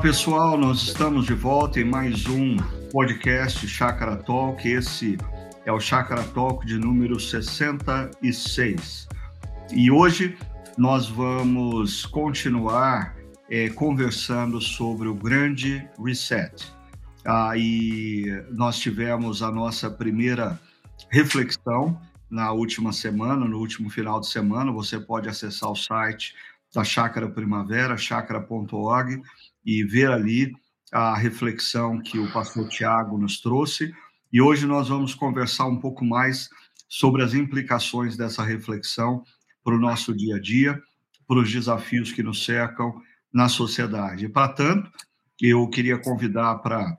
pessoal, nós estamos de volta em mais um podcast Chácara Talk. Esse é o Chácara Talk de número 66. E hoje nós vamos continuar é, conversando sobre o grande reset. Aí ah, nós tivemos a nossa primeira reflexão na última semana, no último final de semana. Você pode acessar o site da Chácara Primavera, chácara.org, e ver ali a reflexão que o pastor Tiago nos trouxe. E hoje nós vamos conversar um pouco mais sobre as implicações dessa reflexão para o nosso dia a dia, para os desafios que nos cercam na sociedade. Para tanto, eu queria convidar para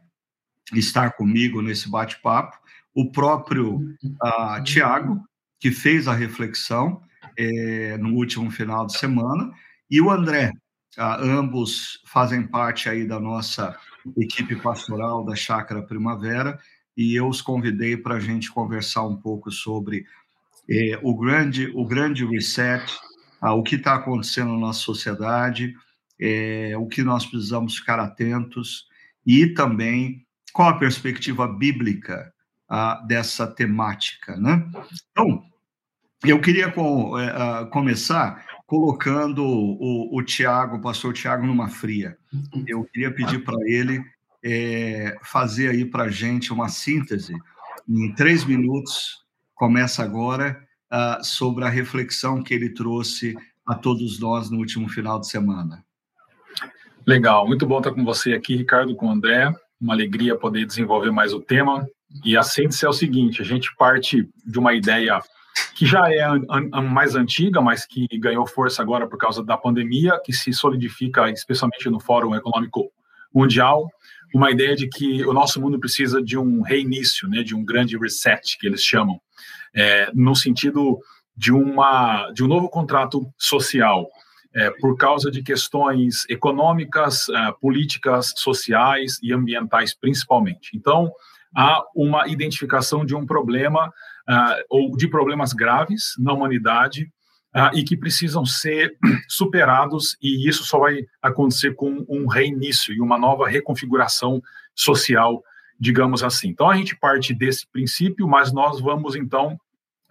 estar comigo nesse bate-papo o próprio uh, Tiago, que fez a reflexão é, no último final de semana, e o André, Uh, ambos fazem parte aí da nossa equipe pastoral da Chácara Primavera e eu os convidei para a gente conversar um pouco sobre eh, o grande o grande reset, uh, o que está acontecendo na nossa sociedade, eh, o que nós precisamos ficar atentos e também qual a perspectiva bíblica uh, dessa temática, né? Então, eu queria com, eh, começar colocando o, o Tiago, o pastor Tiago, numa fria. Eu queria pedir para ele é, fazer aí para a gente uma síntese, em três minutos, começa agora, uh, sobre a reflexão que ele trouxe a todos nós no último final de semana. Legal, muito bom estar com você aqui, Ricardo, com o André. Uma alegria poder desenvolver mais o tema. E a síntese é o seguinte: a gente parte de uma ideia que já é mais antiga, mas que ganhou força agora por causa da pandemia, que se solidifica especialmente no Fórum Econômico Mundial, uma ideia de que o nosso mundo precisa de um reinício, né, de um grande reset, que eles chamam, é, no sentido de, uma, de um novo contrato social, é, por causa de questões econômicas, é, políticas, sociais e ambientais, principalmente. Então, há uma identificação de um problema uh, ou de problemas graves na humanidade uh, e que precisam ser superados, e isso só vai acontecer com um reinício e uma nova reconfiguração social, digamos assim. Então, a gente parte desse princípio, mas nós vamos, então,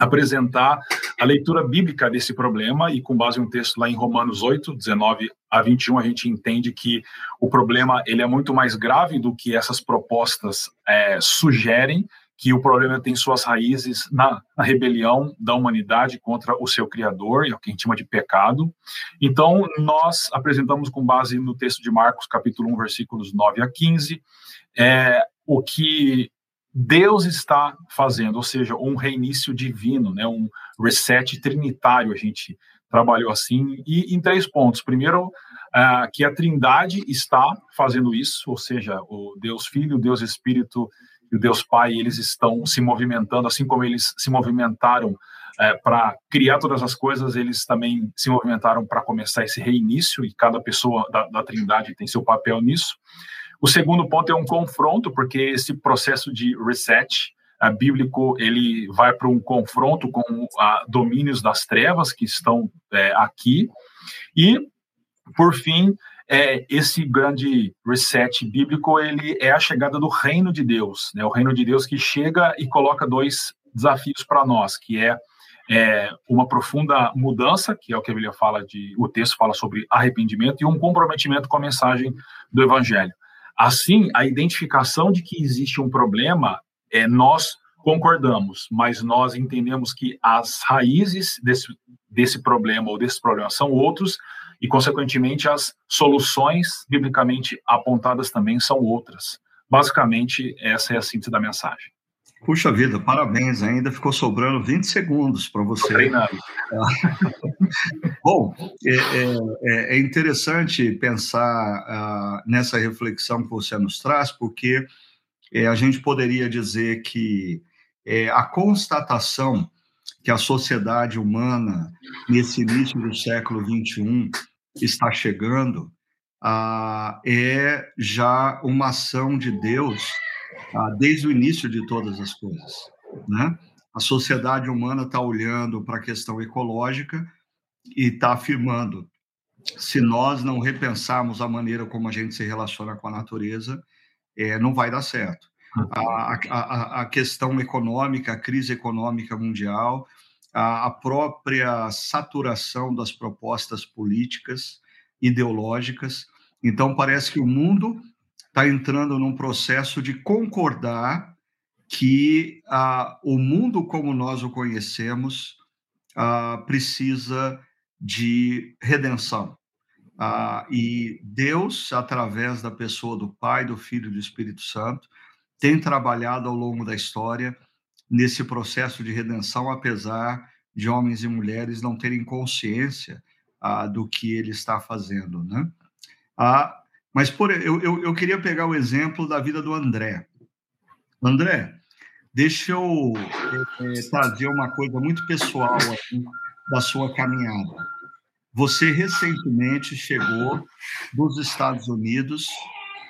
apresentar a leitura bíblica desse problema e com base em um texto lá em Romanos 8, 19 a 21, a gente entende que o problema ele é muito mais grave do que essas propostas é, sugerem que o problema tem suas raízes na, na, rebelião da humanidade contra o seu Criador, é o que a gente chama de pecado. Então, nós apresentamos com base no texto de Marcos, capítulo 1, versículos 9 a 15, é, o que Deus está fazendo, ou seja, um reinício divino, né, um reset trinitário, a gente trabalhou assim, e em três pontos. Primeiro, uh, que a Trindade está fazendo isso, ou seja, o Deus Filho, o Deus Espírito e o Deus Pai, eles estão se movimentando, assim como eles se movimentaram é, para criar todas as coisas, eles também se movimentaram para começar esse reinício, e cada pessoa da, da Trindade tem seu papel nisso. O segundo ponto é um confronto, porque esse processo de reset a, bíblico ele vai para um confronto com a, domínios das trevas que estão é, aqui. E, por fim, é, esse grande reset bíblico ele é a chegada do reino de Deus, né? O reino de Deus que chega e coloca dois desafios para nós, que é, é, uma profunda mudança, que é o que a Bíblia fala de, o texto fala sobre arrependimento e um comprometimento com a mensagem do Evangelho. Assim, a identificação de que existe um problema, é nós concordamos, mas nós entendemos que as raízes desse, desse problema ou desses problemas são outros e, consequentemente, as soluções biblicamente apontadas também são outras. Basicamente, essa é a síntese da mensagem. Puxa vida, parabéns, ainda ficou sobrando 20 segundos para você. Treinado. Bom, é, é, é, interessante pensar uh, nessa reflexão que você nos traz, porque é, a gente poderia dizer que é, a constatação que a sociedade humana, nesse início do século XXI, está chegando ah, é já uma ação de Deus ah, desde o início de todas as coisas. Né? A sociedade humana está olhando para a questão ecológica e está afirmando se nós não repensarmos a maneira como a gente se relaciona com a natureza, é, não vai dar certo. A, a, a, questão econômica, a crise econômica mundial, a, própria saturação das propostas políticas, ideológicas. Então, parece que o mundo está entrando num processo de concordar que ah, o mundo como nós o conhecemos ah, precisa de redenção. Ah, e Deus, através da pessoa do Pai, do Filho e do Espírito Santo, tem trabalhado ao longo da história nesse processo de redenção, apesar de homens e mulheres não terem consciência ah, do que ele está fazendo, né? Ah, mas por, eu, eu, eu, queria pegar o exemplo da vida do André. André, deixa eu é, trazer uma coisa muito pessoal aqui da sua caminhada. Você recentemente chegou dos Estados Unidos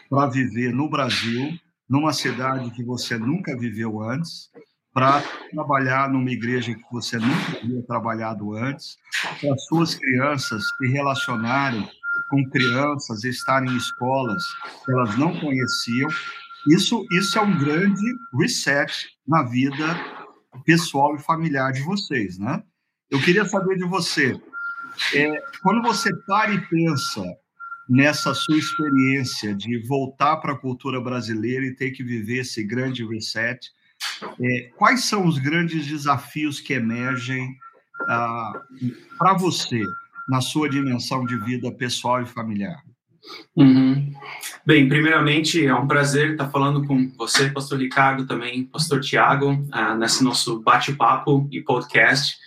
para viver no Brasil, numa cidade que você nunca viveu antes, para trabalhar numa igreja que você nunca havia trabalhado antes, para suas crianças se relacionarem com crianças, estarem em escolas que elas não conheciam. Isso, isso é um grande reset na vida pessoal e familiar de vocês, né? Eu queria saber de você, é, quando você para e pensa nessa sua experiência de voltar para a cultura brasileira e ter que viver esse grande reset, é, quais são os grandes desafios que emergem ah, para você na sua dimensão de vida pessoal e familiar? Uhum. Bem, primeiramente é um prazer estar falando com você, Pastor Ricardo, também Pastor Tiago, ah, nesse nosso bate-papo e podcast.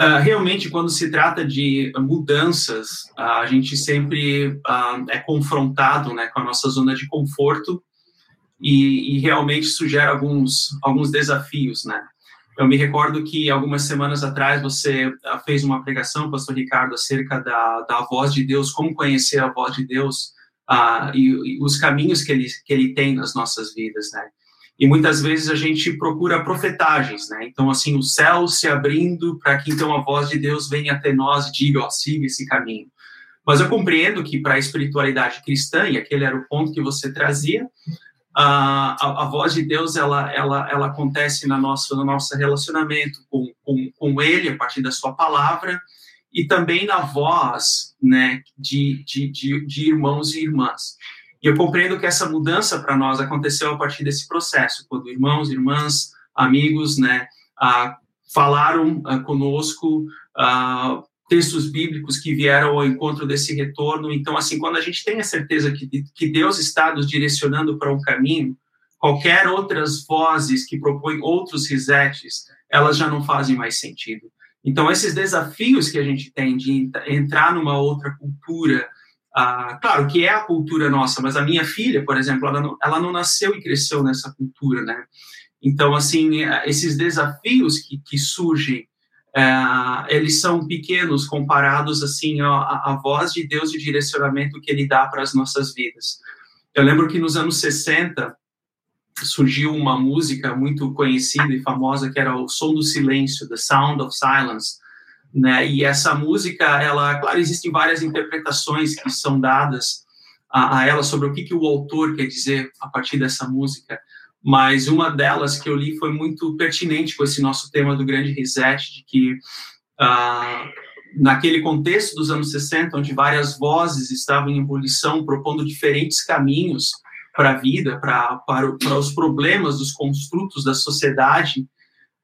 Uh, realmente, quando se trata de mudanças, uh, a gente sempre uh, é confrontado né, com a nossa zona de conforto e, e, realmente isso gera alguns, alguns desafios, né? Eu me recordo que algumas semanas atrás você fez uma pregação, pastor Ricardo, acerca da, da voz de Deus, como conhecer a voz de Deus e, e, os caminhos que ele, que ele tem nas nossas vidas, né? e muitas vezes a gente procura profetagens, né? Então, assim, o céu se abrindo para que então a voz de Deus venha até nós e diga, ó, siga esse caminho. Mas eu compreendo que para a espiritualidade cristã, e aquele era o ponto que você trazia, a, a, a, voz de Deus ela, ela, ela acontece na nossa, no nosso relacionamento com, com, com Ele, a partir da Sua palavra, e também na voz né, de, de, de, de irmãos e irmãs. E eu compreendo que essa mudança para nós aconteceu a partir desse processo, quando irmãos, irmãs, amigos, né, falaram ah, conosco ah, textos bíblicos que vieram ao encontro desse retorno. Então, assim, quando a gente tem a certeza que, que Deus está nos direcionando para um caminho, qualquer outras vozes que propõem outros resets, elas já não fazem mais sentido. Então, esses desafios que a gente tem de entrar numa outra cultura, ah, claro que é a cultura nossa, mas a minha filha, por exemplo, ela não, ela não nasceu e cresceu nessa cultura, né? Então, assim, esses desafios que, que surgem, é, eles são pequenos comparados, assim, à, voz de Deus e o direcionamento que Ele dá para as nossas vidas. Eu lembro que nos anos 60 surgiu uma música muito conhecida e famosa que era o Som do Silêncio, The Sound of Silence, né? E essa música, ela, claro, existem várias interpretações que são dadas a, a, ela sobre o que, que o autor quer dizer a partir dessa música, mas uma delas que eu li foi muito pertinente com esse nosso tema do grande reset, de que uh, naquele contexto dos anos 60, onde várias vozes estavam em ebulição, propondo diferentes caminhos para a vida, para, para, para os problemas dos construtos da sociedade,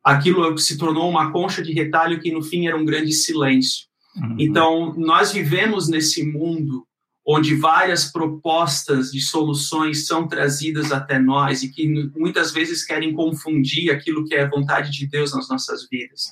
aquilo se tornou uma concha de retalho que no fim era um grande silêncio. Uhum. Então, nós vivemos nesse mundo onde várias propostas de soluções são trazidas até nós e que muitas vezes querem confundir aquilo que é vontade de Deus nas nossas vidas.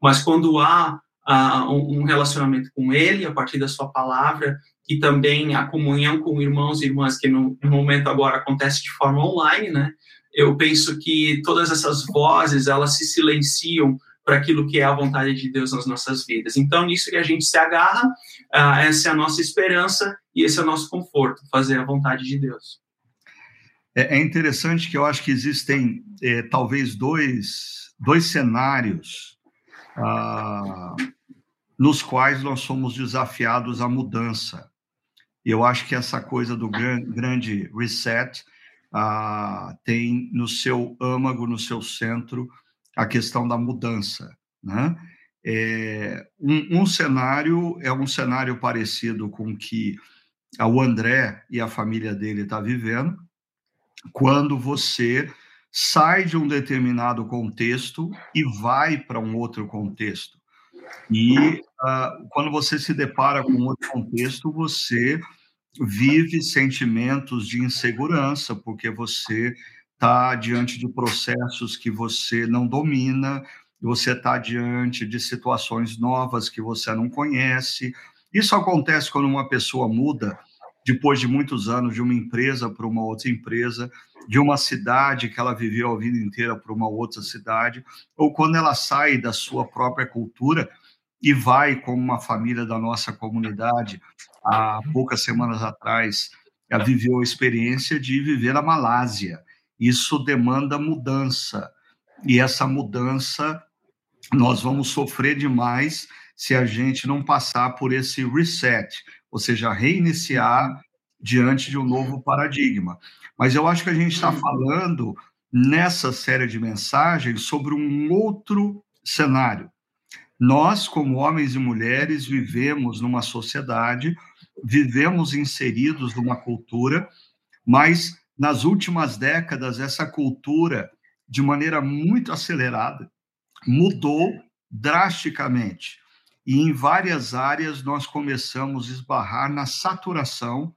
Mas quando há uh, um relacionamento com Ele, a partir da Sua palavra, e também a comunhão com irmãos e irmãs, que no, no momento agora acontece de forma online, né? eu penso que todas essas vozes elas se silenciam para aquilo que é a vontade de Deus nas nossas vidas. Então, nisso que a gente se agarra, uh, essa é a nossa esperança e esse é o nosso conforto, fazer a vontade de Deus. É, é interessante que eu acho que existem é, talvez dois, dois cenários uh, nos quais nós somos desafiados à mudança. Eu acho que essa coisa do grande reset ah, tem no seu âmago, no seu centro, a questão da mudança. Né? É, um, um, cenário é um cenário parecido com que o André e a família dele está vivendo, quando você sai de um determinado contexto e vai para um outro contexto. E uh, quando você se depara com outro contexto, você vive sentimentos de insegurança, porque você está diante de processos que você não domina, você está diante de situações novas que você não conhece. Isso acontece quando uma pessoa muda depois de muitos anos de uma empresa para uma outra empresa, de uma cidade que ela viveu a vida inteira para uma outra cidade, ou quando ela sai da sua própria cultura e vai como uma família da nossa comunidade há poucas semanas atrás ela viveu a experiência de viver na Malásia. Isso demanda mudança. E essa mudança nós vamos sofrer demais se a gente não passar por esse reset, ou seja, reiniciar diante de um novo paradigma. Mas eu acho que a gente está falando nessa série de mensagens sobre um outro cenário. Nós, como homens e mulheres, vivemos numa sociedade, vivemos inseridos numa cultura, mas nas últimas décadas, essa cultura, de maneira muito acelerada, mudou drasticamente. E em várias áreas nós começamos a esbarrar na saturação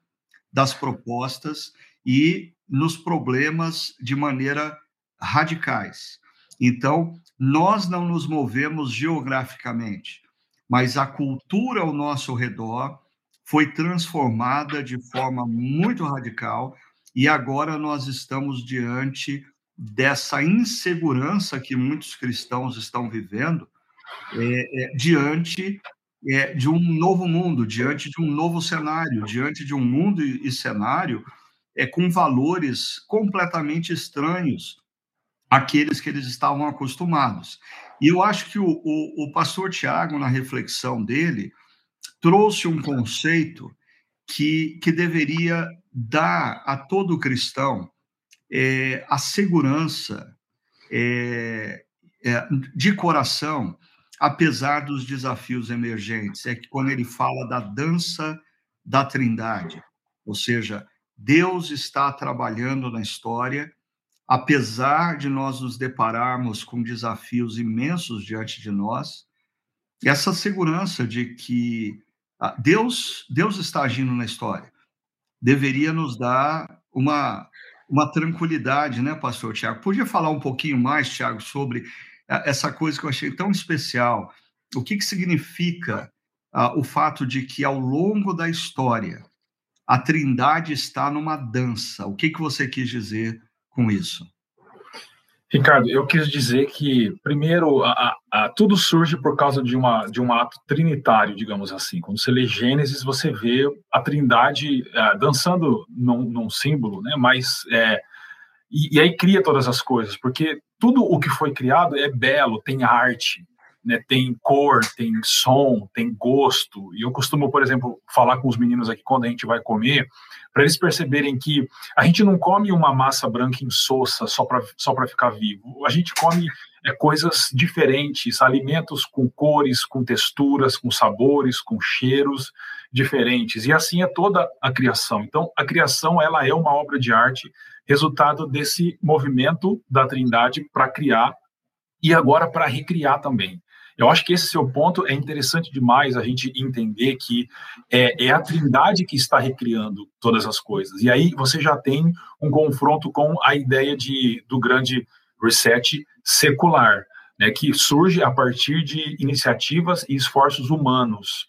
das propostas e nos problemas de maneira radicais. Então, nós não nos movemos geograficamente, mas a cultura ao nosso redor foi transformada de forma muito radical e agora nós estamos diante dessa insegurança que muitos cristãos estão vivendo é, é, diante é, de um novo mundo, diante de um novo cenário, diante de um mundo e, cenário é, com valores completamente estranhos àqueles que eles estavam acostumados. E eu acho que o, o, o pastor Tiago, na reflexão dele, trouxe um conceito que, que deveria dar a todo cristão é, a segurança é, é, de coração apesar dos desafios emergentes, é que quando ele fala da dança da Trindade, ou seja, Deus está trabalhando na história, apesar de nós nos depararmos com desafios imensos diante de nós, essa segurança de que Deus, Deus está agindo na história deveria nos dar uma, uma tranquilidade, né, pastor Tiago? Podia falar um pouquinho mais, Tiago, sobre essa coisa que eu achei tão especial. O que, que significa uh, o fato de que, ao longo da história, a Trindade está numa dança? O que, que você quis dizer com isso? Ricardo, eu quis dizer que, primeiro, a, a, tudo surge por causa de, uma, de um ato trinitário, digamos assim. Quando você lê Gênesis, você vê a Trindade uh, dançando num, num, símbolo, né? mas é, e, e, aí cria todas as coisas, porque tudo o que foi criado é belo, tem arte, né, tem cor, tem som, tem gosto. E eu costumo, por exemplo, falar com os meninos aqui quando a gente vai comer, para eles perceberem que a gente não come uma massa branca insossa só para só ficar vivo. A gente come é, coisas diferentes, alimentos com cores, com texturas, com sabores, com cheiros diferentes. E assim é toda a criação. Então, a criação ela é uma obra de arte resultado desse movimento da Trindade para criar e agora para recriar também. Eu acho que esse seu ponto é interessante demais a gente entender que é, é, a Trindade que está recriando todas as coisas. E aí você já tem um confronto com a ideia de, do grande reset secular, né, que surge a partir de iniciativas e esforços humanos.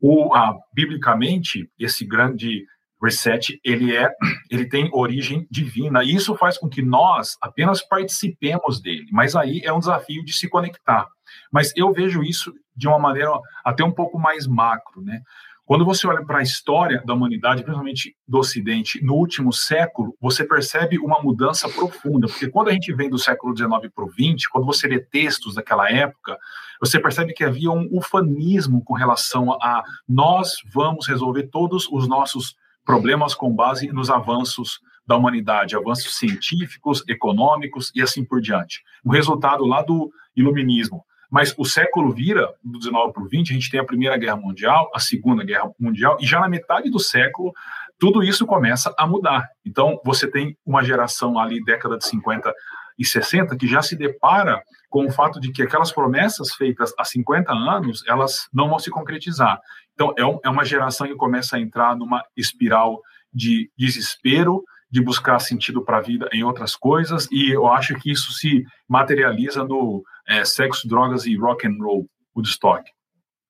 O, a, biblicamente, esse grande reset ele é ele tem origem divina. E isso faz com que nós apenas participemos dele. Mas aí é um desafio de se conectar. Mas eu vejo isso de uma maneira até um pouco mais macro né? Quando você olha para a história da humanidade, principalmente do Ocidente, no último século, você percebe uma mudança profunda, porque quando a gente vem do século XIX para o XX, quando você lê textos daquela época, você percebe que havia um ufanismo com relação a nós vamos resolver todos os nossos problemas com base nos avanços da humanidade, avanços científicos, econômicos e assim por diante. O resultado lá do iluminismo. Mas o século vira, do 19 para o 20, a gente tem a Primeira Guerra Mundial, a Segunda Guerra Mundial, e já na metade do século, tudo isso começa a mudar. Então, você tem uma geração ali, década de 50 e 60, que já se depara com o fato de que aquelas promessas feitas há 50 anos, elas não vão se concretizar. Então, é, é uma geração que começa a entrar numa espiral de desespero, de buscar sentido para a vida em outras coisas, e eu acho que isso se materializa no é, sexo, drogas e rock and roll, Woodstock.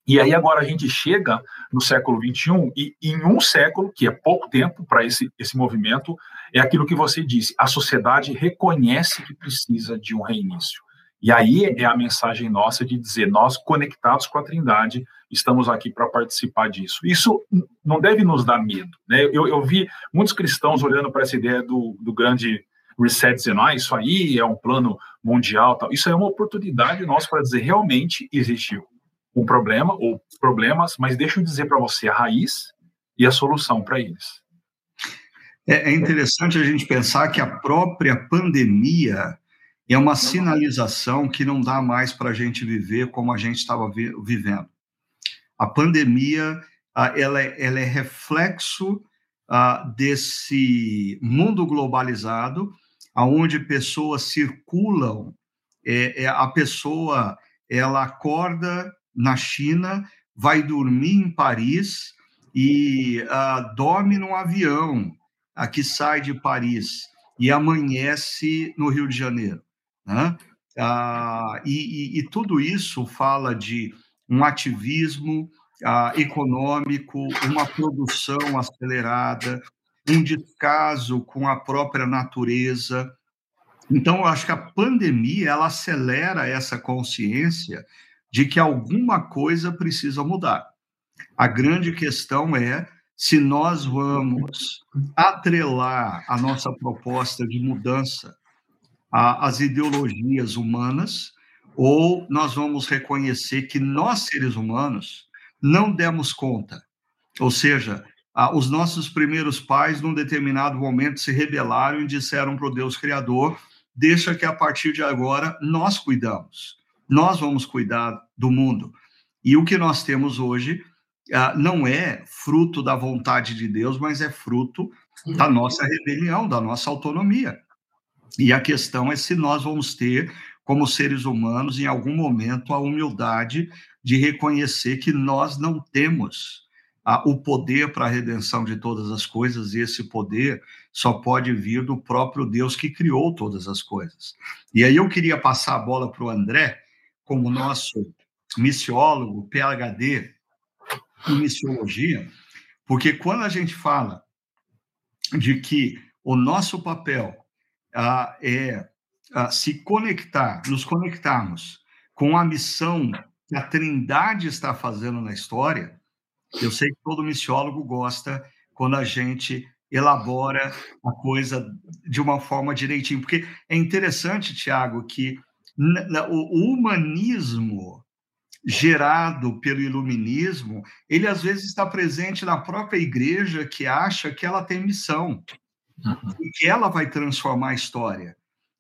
E aí agora a gente chega no século 21 e em um século, que é pouco tempo para esse, esse movimento, é aquilo que você disse, a sociedade reconhece que precisa de um reinício. E aí é a mensagem nossa de dizer, nós conectados com a Trindade, estamos aqui para participar disso. Isso não deve nos dar medo. Né? Eu, eu vi muitos cristãos olhando para essa ideia do, do grande reset, dizendo, ah, isso aí é um plano mundial. Tal. Isso é uma oportunidade nossa para dizer, realmente existe um problema ou problemas, mas deixa eu dizer para você a raiz e a solução para eles. É, é interessante a gente pensar que a própria pandemia é uma sinalização que não dá mais para a gente viver como a gente estava vi vivendo. A pandemia, ela, é, ela é reflexo desse mundo globalizado, aonde pessoas circulam, é, é, a pessoa ela acorda na China, vai dormir em Paris e uh, dorme num avião uh, que sai de Paris e amanhece no Rio de Janeiro. Né? Ah, e, e, e, tudo isso fala de um ativismo ah, econômico, uma produção acelerada, um descaso com a própria natureza. Então, eu acho que a pandemia ela acelera essa consciência de que alguma coisa precisa mudar. A grande questão é se nós vamos atrelar a nossa proposta de mudança às ideologias humanas, ou nós vamos reconhecer que nós, seres humanos, não demos conta. Ou seja, os nossos primeiros pais, num determinado momento, se rebelaram e disseram para o Deus Criador: deixa que a partir de agora nós cuidamos, nós vamos cuidar do mundo. E o que nós temos hoje não é fruto da vontade de Deus, mas é fruto da nossa rebelião, da nossa autonomia. E a questão é se nós vamos ter, como seres humanos, em algum momento, a humildade de reconhecer que nós não temos o poder para a redenção de todas as coisas, e esse poder só pode vir do próprio Deus que criou todas as coisas. E aí eu queria passar a bola para o André, como nosso missiólogo, PhD em missiologia, porque quando a gente fala de que o nosso papel ah, é ah, se conectar, nos conectarmos com a missão que a Trindade está fazendo na história. Eu sei que todo missiólogo gosta quando a gente elabora a coisa de uma forma direitinho, porque é interessante, Tiago, que o humanismo gerado pelo iluminismo, ele às vezes está presente na própria igreja que acha que ela tem missão uhum. e que ela vai transformar a história,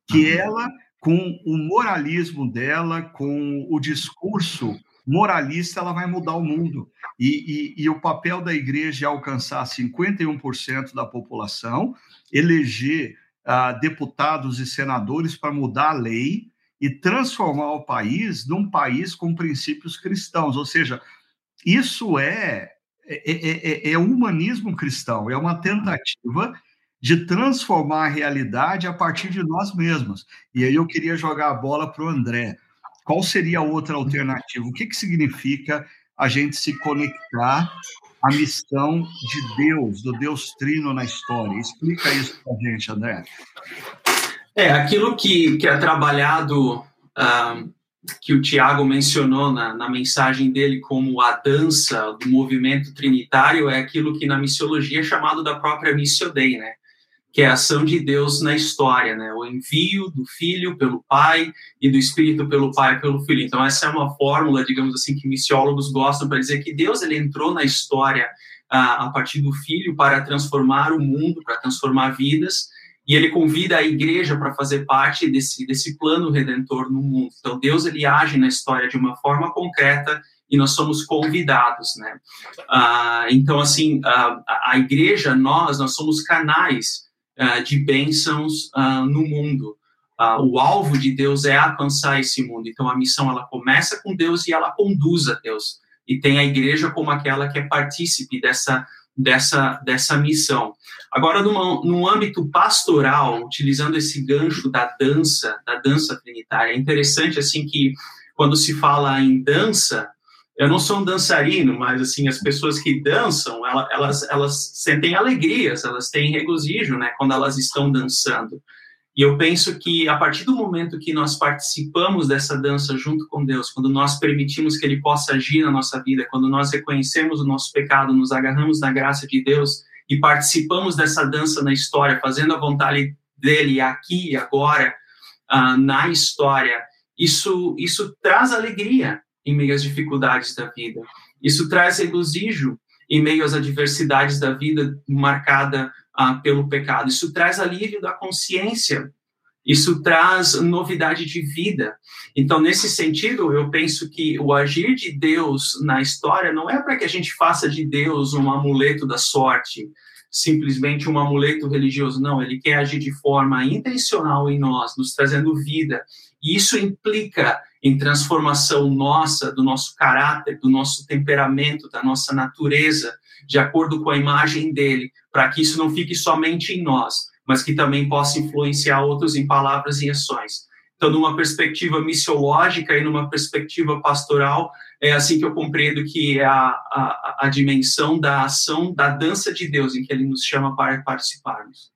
que uhum. ela, com o moralismo dela, com o discurso moralista, ela vai mudar o mundo. E, e, e o papel da igreja é alcançar 51% da população, eleger uh, deputados e senadores para mudar a lei e transformar o país num país com princípios cristãos. Ou seja, isso é, é, é, é, é humanismo cristão, é uma tentativa de transformar a realidade a partir de nós mesmos. E aí eu queria jogar a bola para o André. Qual seria a outra alternativa? O que, que significa a gente se conectar à missão de Deus, do Deus Trino na história? Explica isso para a gente, André. É, aquilo que, que é trabalhado uh, que o Tiago mencionou na, na, mensagem dele como a dança do movimento trinitário é aquilo que na missiologia é chamado da própria missio Dei, né? Que é a ação de Deus na história, né? O envio do Filho pelo Pai e do Espírito pelo Pai pelo Filho. Então essa é uma fórmula, digamos assim, que missiólogos gostam para dizer que Deus ele entrou na história a, a partir do Filho para transformar o mundo, para transformar vidas e ele convida a igreja para fazer parte desse, desse plano redentor no mundo. Então, Deus ele age na história de uma forma concreta e nós somos convidados, né? Ah, então, assim, a, a igreja, nós, nós somos canais ah, de bênçãos ah, no mundo. Ah, o alvo de Deus é alcançar esse mundo. Então, a missão, ela começa com Deus e ela conduz a Deus. E tem a igreja como aquela que é partícipe dessa dessa, dessa missão. Agora, num âmbito pastoral, utilizando esse gancho da dança, da dança trinitária, é interessante, assim, que quando se fala em dança, eu não sou um dançarino, mas, assim, as pessoas que dançam, elas, elas, elas sentem alegrias, elas têm regozijo, né, quando elas estão dançando. E eu penso que a partir do momento que nós participamos dessa dança junto com Deus, quando nós permitimos que Ele possa agir na nossa vida, quando nós reconhecemos o nosso pecado, nos agarramos na graça de Deus e participamos dessa dança na história, fazendo a vontade dele aqui e agora, uh, na história, isso, isso traz alegria em meio às dificuldades da vida. Isso traz regozijo em meio às adversidades da vida marcada ah, pelo pecado. Isso traz alívio da consciência, isso traz novidade de vida. Então, nesse sentido, eu penso que o agir de Deus na história não é para que a gente faça de Deus um amuleto da sorte, simplesmente um amuleto religioso. Não, ele quer agir de forma intencional em nós, nos trazendo vida. E isso implica em transformação nossa, do nosso caráter, do nosso temperamento, da nossa natureza, de acordo com a imagem dele, para que isso não fique somente em nós, mas que também possa influenciar outros em palavras e ações. Então, numa perspectiva missiológica e numa perspectiva pastoral, é assim que eu compreendo que é a, a, a dimensão da ação, da dança de Deus, em que ele nos chama para participarmos.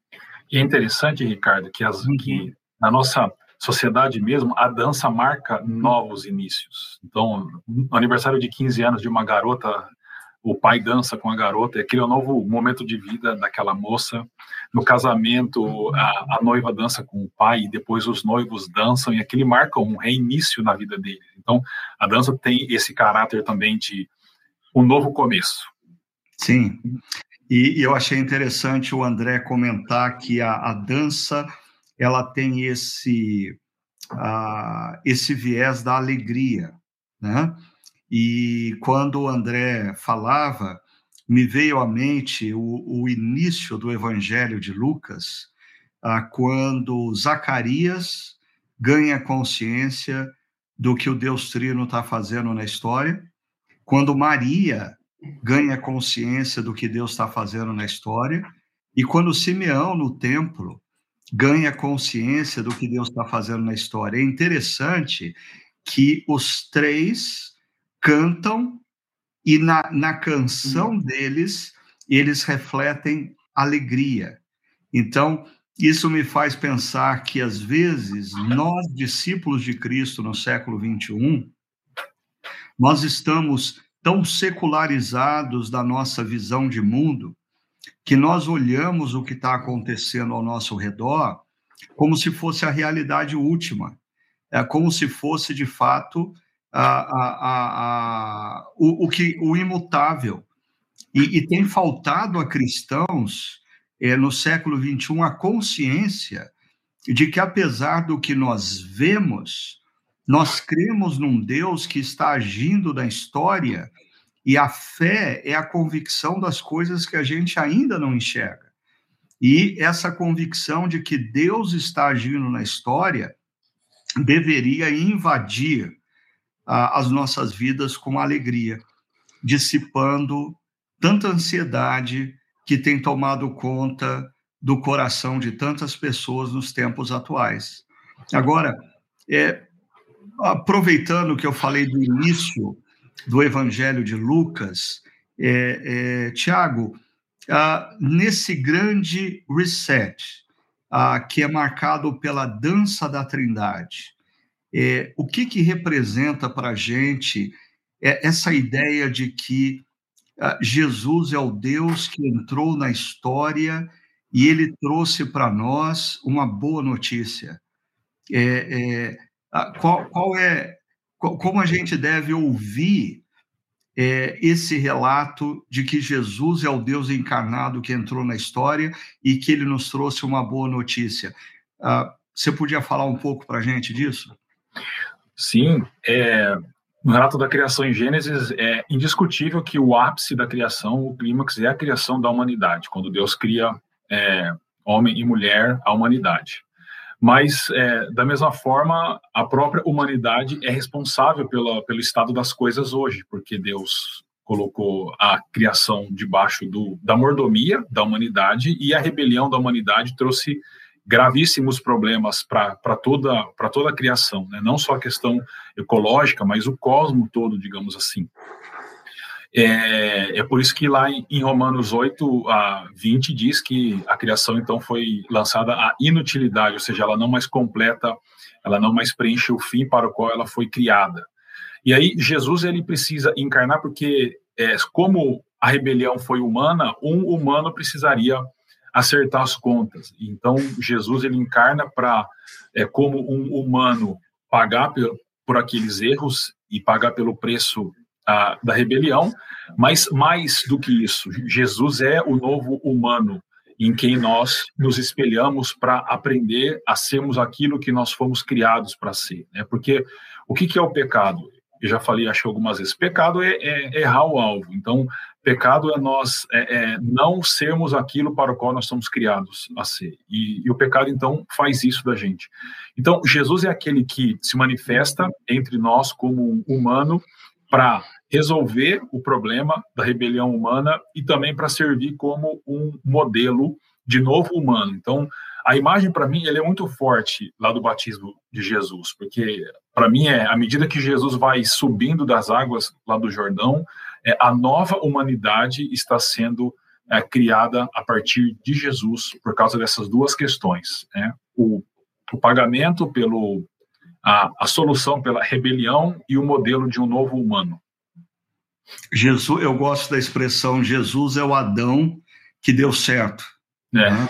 E é interessante, Ricardo, que, as, que na nossa sociedade mesmo, a dança marca novos inícios. Então, no aniversário de 15 anos de uma garota o pai dança com a garota, é aquele novo momento de vida daquela moça. No casamento, a, a, noiva dança com o pai e depois os noivos dançam e aquele marca um reinício na vida dele. Então, a dança tem esse caráter também de um novo começo. Sim. E, e eu achei interessante o André comentar que a, a dança ela tem esse uh, esse viés da alegria, né? E quando o André falava, me veio à mente o, o início do Evangelho de Lucas, ah, quando Zacarias ganha consciência do que o Deus Trino está fazendo na história, quando Maria ganha consciência do que Deus está fazendo na história, e quando Simeão, no templo, ganha consciência do que Deus está fazendo na história. É interessante que os três cantam e na, na canção uhum. deles eles refletem alegria. Então, isso me faz pensar que, às vezes, nós, discípulos de Cristo no século 21, nós estamos tão secularizados da nossa visão de mundo que nós olhamos o que está acontecendo ao nosso redor como se fosse a realidade última, é como se fosse de fato a, a, a, o, o, que, o imutável. E, e tem faltado a cristãos é, no século XXI a consciência de que, apesar do que nós vemos, nós cremos num Deus que está agindo na história e a fé é a convicção das coisas que a gente ainda não enxerga. E essa convicção de que Deus está agindo na história deveria invadir as nossas vidas com alegria, dissipando tanta ansiedade que tem tomado conta do coração de tantas pessoas nos tempos atuais. Agora, é, aproveitando que eu falei do início do Evangelho de Lucas, é, é, Tiago, ah, nesse grande reset, ah, que é marcado pela dança da Trindade, É, o que, que representa para a gente é essa ideia de que uh, Jesus é o Deus que entrou na história e ele trouxe para nós uma boa notícia? É, é, qual, qual, é como a gente deve ouvir é, esse relato de que Jesus é o Deus encarnado que entrou na história e que ele nos trouxe uma boa notícia. Uh, você podia falar um pouco para a gente disso? Sim, é, no relato da criação em Gênesis, é indiscutível que o ápice da criação, o clímax, é a criação da humanidade, quando Deus cria é, homem e mulher, a humanidade. Mas, é, da mesma forma, a própria humanidade é responsável pela, pelo estado das coisas hoje, porque Deus colocou a criação debaixo do, da mordomia da humanidade e a rebelião da humanidade trouxe gravíssimos problemas para toda, toda a criação, né? não só a questão ecológica, mas o cosmo todo, digamos assim. É, é por isso que lá em, Romanos 8 a 20 diz que a criação então foi lançada à inutilidade, ou seja, ela não mais completa, ela não mais preenche o fim para o qual ela foi criada. E aí Jesus ele precisa encarnar porque é, como a rebelião foi humana, um humano precisaria acertar as contas. Então, Jesus ele encarna para, é, como um humano, pagar por, por aqueles erros e pagar pelo preço da rebelião, mas mais do que isso, Jesus é o novo humano em quem nós nos espelhamos para aprender a sermos aquilo que nós fomos criados para ser. Né? Porque o que, que é o pecado? Eu já falei, acho algumas vezes, pecado é, é errar o alvo. Então, Pecado é nós é, é, não sermos aquilo para o qual nós somos criados a ser. E, e, o pecado, então, faz isso da gente. Então, Jesus é aquele que se manifesta entre nós como um humano para resolver o problema da rebelião humana e também para servir como um modelo de novo humano. Então, a imagem para mim ele é muito forte lá do batismo de Jesus, porque para mim é à medida que Jesus vai subindo das águas lá do Jordão, é, a nova humanidade está sendo é, criada a partir de Jesus por causa dessas duas questões, né? o, o pagamento pelo a, a solução pela rebelião e o modelo de um novo humano. Jesus, eu gosto da expressão Jesus é o Adão que deu certo. É, né?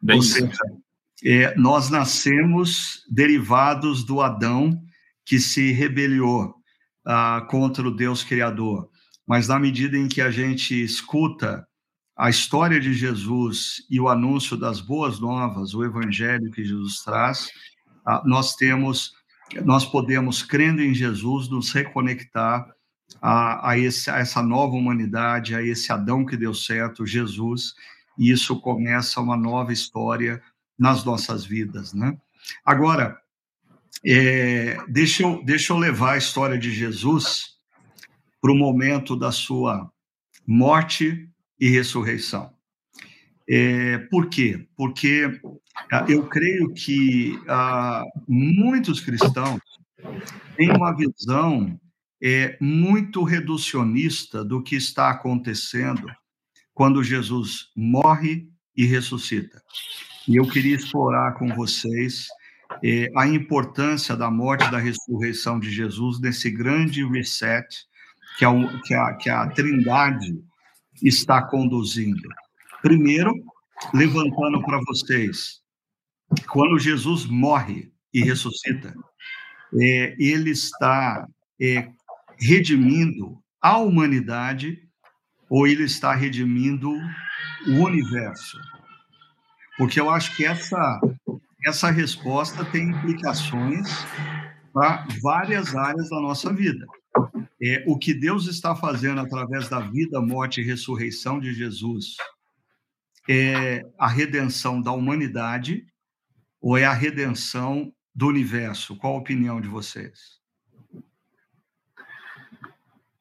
bem Ou seja, é, nós nascemos derivados do Adão que se rebeliou ah, contra o Deus Criador mas na medida em que a gente escuta a história de Jesus e o anúncio das boas novas, o evangelho que Jesus traz, ah, nós temos, nós podemos, crendo em Jesus, nos reconectar a, a, esse, a essa nova humanidade, a esse Adão que deu certo, Jesus, e isso começa uma nova história nas nossas vidas, né? Agora, é, deixa, eu, deixa eu levar a história de Jesus para o momento da sua morte e ressurreição. É, por quê? Porque ah, eu creio que ah, muitos cristãos têm uma visão é, muito reducionista do que está acontecendo quando Jesus morre e ressuscita. E eu queria explorar com vocês é, a importância da morte e da ressurreição de Jesus nesse grande reset que a, que a, que a Trindade está conduzindo. Primeiro, levantando para vocês, quando Jesus morre e ressuscita, é, ele está é, redimindo a humanidade ou ele está redimindo o universo? Porque eu acho que essa, essa resposta tem implicações para várias áreas da nossa vida é, o que Deus está fazendo através da vida, morte e ressurreição de Jesus é a redenção da humanidade ou é a redenção do universo? Qual a opinião de vocês?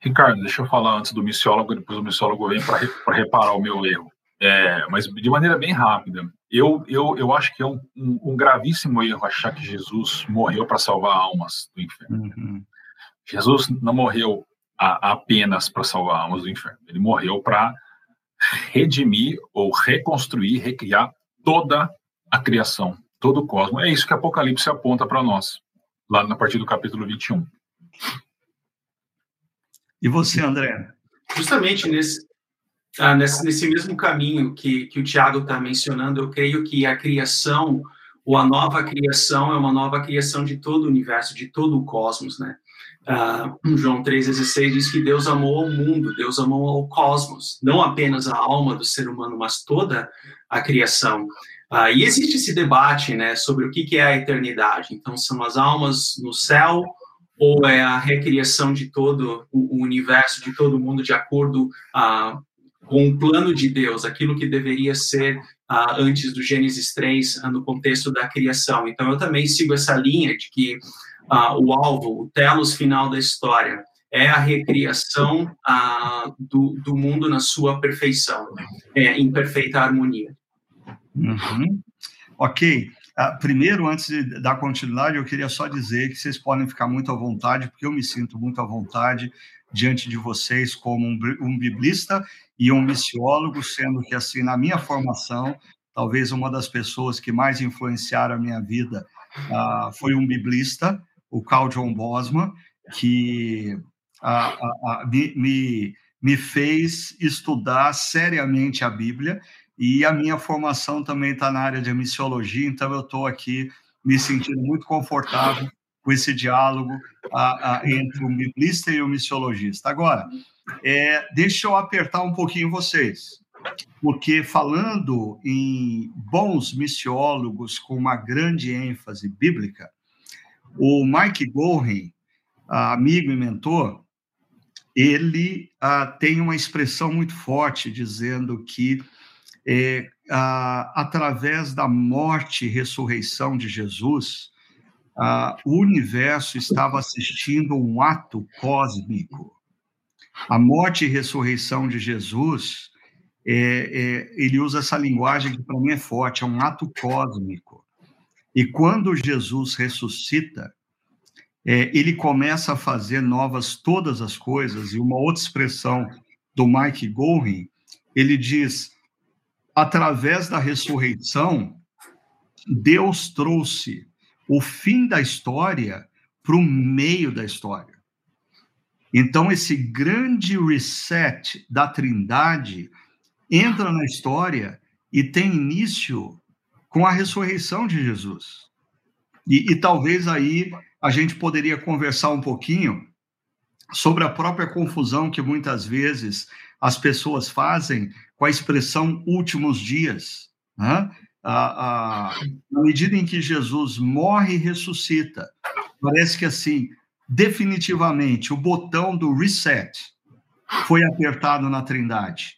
Ricardo, deixa eu falar antes do missiólogo, depois o missiólogo vem para reparar o meu erro. É, mas de maneira bem rápida, eu, eu, eu acho que é um, um, um gravíssimo erro achar que Jesus morreu para salvar almas do inferno. Uhum. Jesus não morreu a, apenas para salvar almas do inferno, ele morreu para redimir ou reconstruir, recriar toda a criação, todo o cosmos. É isso que Apocalipse aponta para nós. lá na partir do capítulo 21. E você, André? Justamente nesse, ah, nesse, nesse, mesmo caminho que, que o Tiago está mencionando, eu creio que a criação, ou a nova criação, é uma nova criação de todo o universo, de todo o cosmos, né? Ah, João 3,16 diz que Deus amou ao mundo, Deus amou ao cosmos, não apenas a alma do ser humano, mas toda a criação. Ah, e existe esse debate né, sobre o que é a eternidade. Então, são as almas no céu ou é a recriação de todo o universo, de todo mundo, de acordo ah, com o plano de Deus, aquilo que deveria ser ah, antes do Gênesis 3, ah, no contexto da criação. Então, eu também sigo essa linha de que ah, o alvo, o telos final da história, é a recriação ah, do, do, mundo na sua perfeição, é, em perfeita harmonia. Uhum. Ok. Uh, primeiro, antes de dar continuidade, eu queria só dizer que vocês podem ficar muito à vontade, porque eu me sinto muito à vontade diante de vocês como um, um biblista e um missiólogo, sendo que, assim, na minha formação, talvez uma das pessoas que mais influenciaram a minha vida uh, foi um biblista, o Carl John Bosman, que uh, me, me, me fez estudar seriamente a Bíblia e a minha formação também está na área de missiologia, então eu estou aqui me sentindo muito confortável com esse diálogo a, a, entre o biblista e o missiologista. Agora, é, deixa eu apertar um pouquinho vocês, porque falando em bons missiólogos com uma grande ênfase bíblica, o Mike Gorin, amigo e mentor, ele uh, tem uma expressão muito forte dizendo que é, a, através da morte e ressurreição de Jesus, a, o universo estava assistindo um ato cósmico. A morte e ressurreição de Jesus, é, é, ele usa essa linguagem que para mim é forte, é um ato cósmico. E quando Jesus ressuscita, é, ele começa a fazer novas todas as coisas, e uma outra expressão do Mike Gorin, ele diz: através da ressurreição, Deus trouxe o fim da história para o meio da história. Então, esse grande reset da Trindade entra na história e tem início com a ressurreição de Jesus. E, e, talvez aí a gente poderia conversar um pouquinho sobre a própria confusão que muitas vezes as pessoas fazem com a expressão últimos dias. Né? na medida em que Jesus morre e ressuscita, parece que assim, definitivamente, o botão do reset foi apertado na Trindade.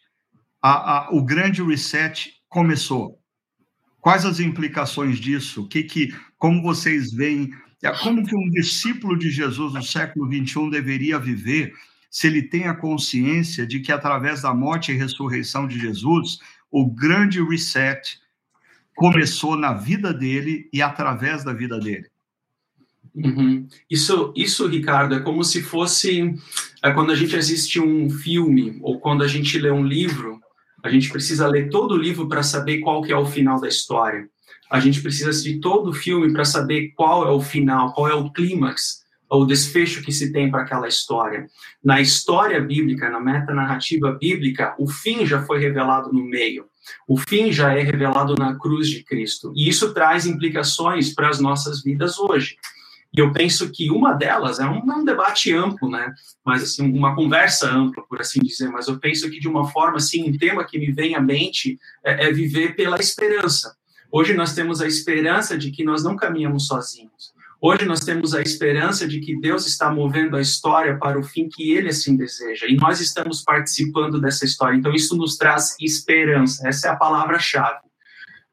O grande reset começou. Quais as implicações disso? Que, que, como vocês veem, como que um discípulo de Jesus no século 21 deveria viver se ele tem a consciência de que através da morte e ressurreição de Jesus, o grande reset começou na vida dele e através da vida dele. Uhum. Isso, isso, Ricardo, é como se fosse é quando a gente assiste um filme ou quando a gente lê um livro, a gente precisa ler todo o livro para saber qual que é o final da história. A gente precisa assistir todo o filme para saber qual é o final, qual é o clímax o desfecho que se tem para aquela história. Na história bíblica, na metanarrativa bíblica, o fim já foi revelado no meio. O fim já é revelado na cruz de Cristo. E isso traz implicações para as nossas vidas hoje. E eu penso que uma delas é um, é um, debate amplo, né? Mas assim, uma conversa ampla, por assim dizer. Mas eu penso que de uma forma, assim, um tema que me vem à mente é, é viver pela esperança. Hoje nós temos a esperança de que nós não caminhamos sozinhos. Hoje nós temos a esperança de que Deus está movendo a história para o fim que ele assim deseja, e nós estamos participando dessa história. Então, isso nos traz esperança, essa é a palavra-chave.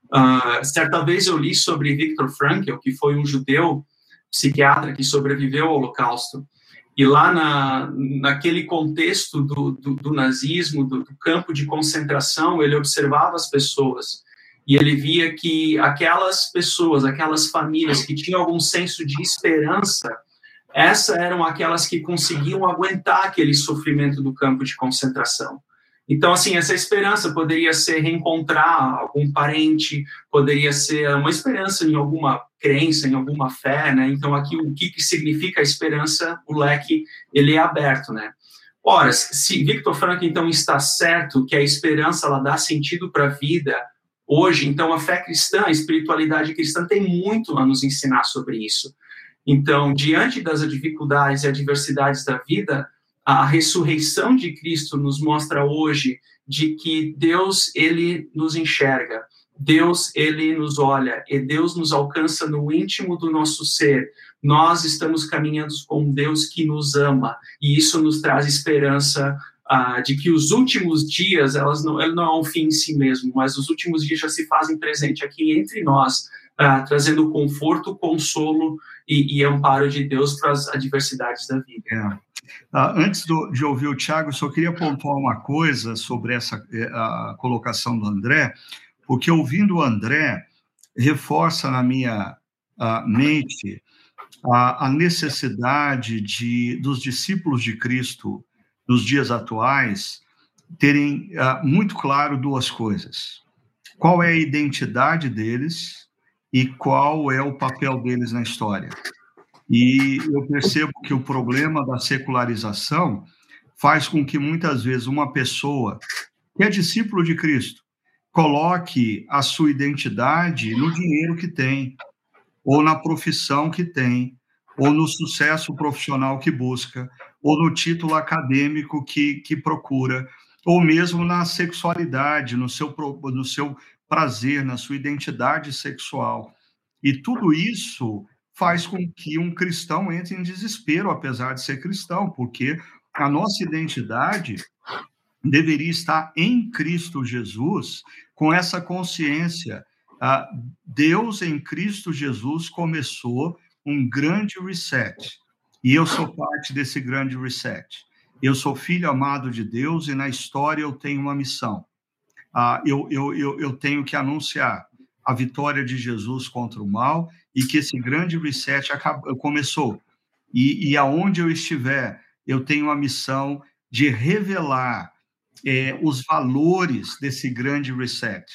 Uh, certa vez eu li sobre Viktor Frankl, que foi um judeu psiquiatra que sobreviveu ao Holocausto. E lá na, naquele contexto do, do, do nazismo, do, do campo de concentração, ele observava as pessoas e ele via que aquelas pessoas, aquelas famílias que tinham algum senso de esperança, essas eram aquelas que conseguiam aguentar aquele sofrimento do campo de concentração. Então, assim, essa esperança poderia ser reencontrar algum parente, poderia ser uma esperança em alguma crença, em alguma fé, né? Então, aqui, o que, que significa a esperança? O leque, ele é aberto, né? Ora, se Victor Frank, então, está certo que a esperança, ela dá sentido para a vida hoje, então, a fé cristã, a espiritualidade cristã tem muito a nos ensinar sobre isso. Então, diante das dificuldades e adversidades da vida, a ressurreição de Cristo nos mostra hoje de que Deus ele nos enxerga, Deus ele nos olha e Deus nos alcança no íntimo do nosso ser. Nós estamos caminhando com um Deus que nos ama e isso nos traz esperança ah, de que os últimos dias elas não, ele não é um fim em si mesmo, mas os últimos dias já se fazem presente aqui entre nós, ah, trazendo conforto, consolo e, e, amparo de Deus para as adversidades da vida. É. Uh, antes do, de ouvir o Tiago, só queria pontuar uma coisa sobre essa eh, a colocação do André, porque ouvindo o André, reforça na minha uh, mente a, a, necessidade de, dos discípulos de Cristo nos dias atuais terem uh, muito claro duas coisas: qual é a identidade deles e qual é o papel deles na história. E eu percebo que o problema da secularização faz com que muitas vezes uma pessoa que é discípulo de Cristo coloque a sua identidade no dinheiro que tem, ou na profissão que tem, ou no sucesso profissional que busca, ou no título acadêmico que, que procura, ou mesmo na sexualidade, no seu, no seu prazer, na sua identidade sexual. E tudo isso faz com que um cristão entre em desespero, apesar de ser cristão, porque a nossa identidade deveria estar em Cristo Jesus, com essa consciência. Deus em Cristo Jesus começou um grande reset, e eu sou parte desse grande reset. Eu sou filho amado de Deus e na história eu tenho uma missão. eu, eu, eu, eu tenho que anunciar a vitória de Jesus contra o mal e que esse grande reset acabou, começou. E, e aonde eu estiver, eu tenho a missão de revelar é, os valores desse grande reset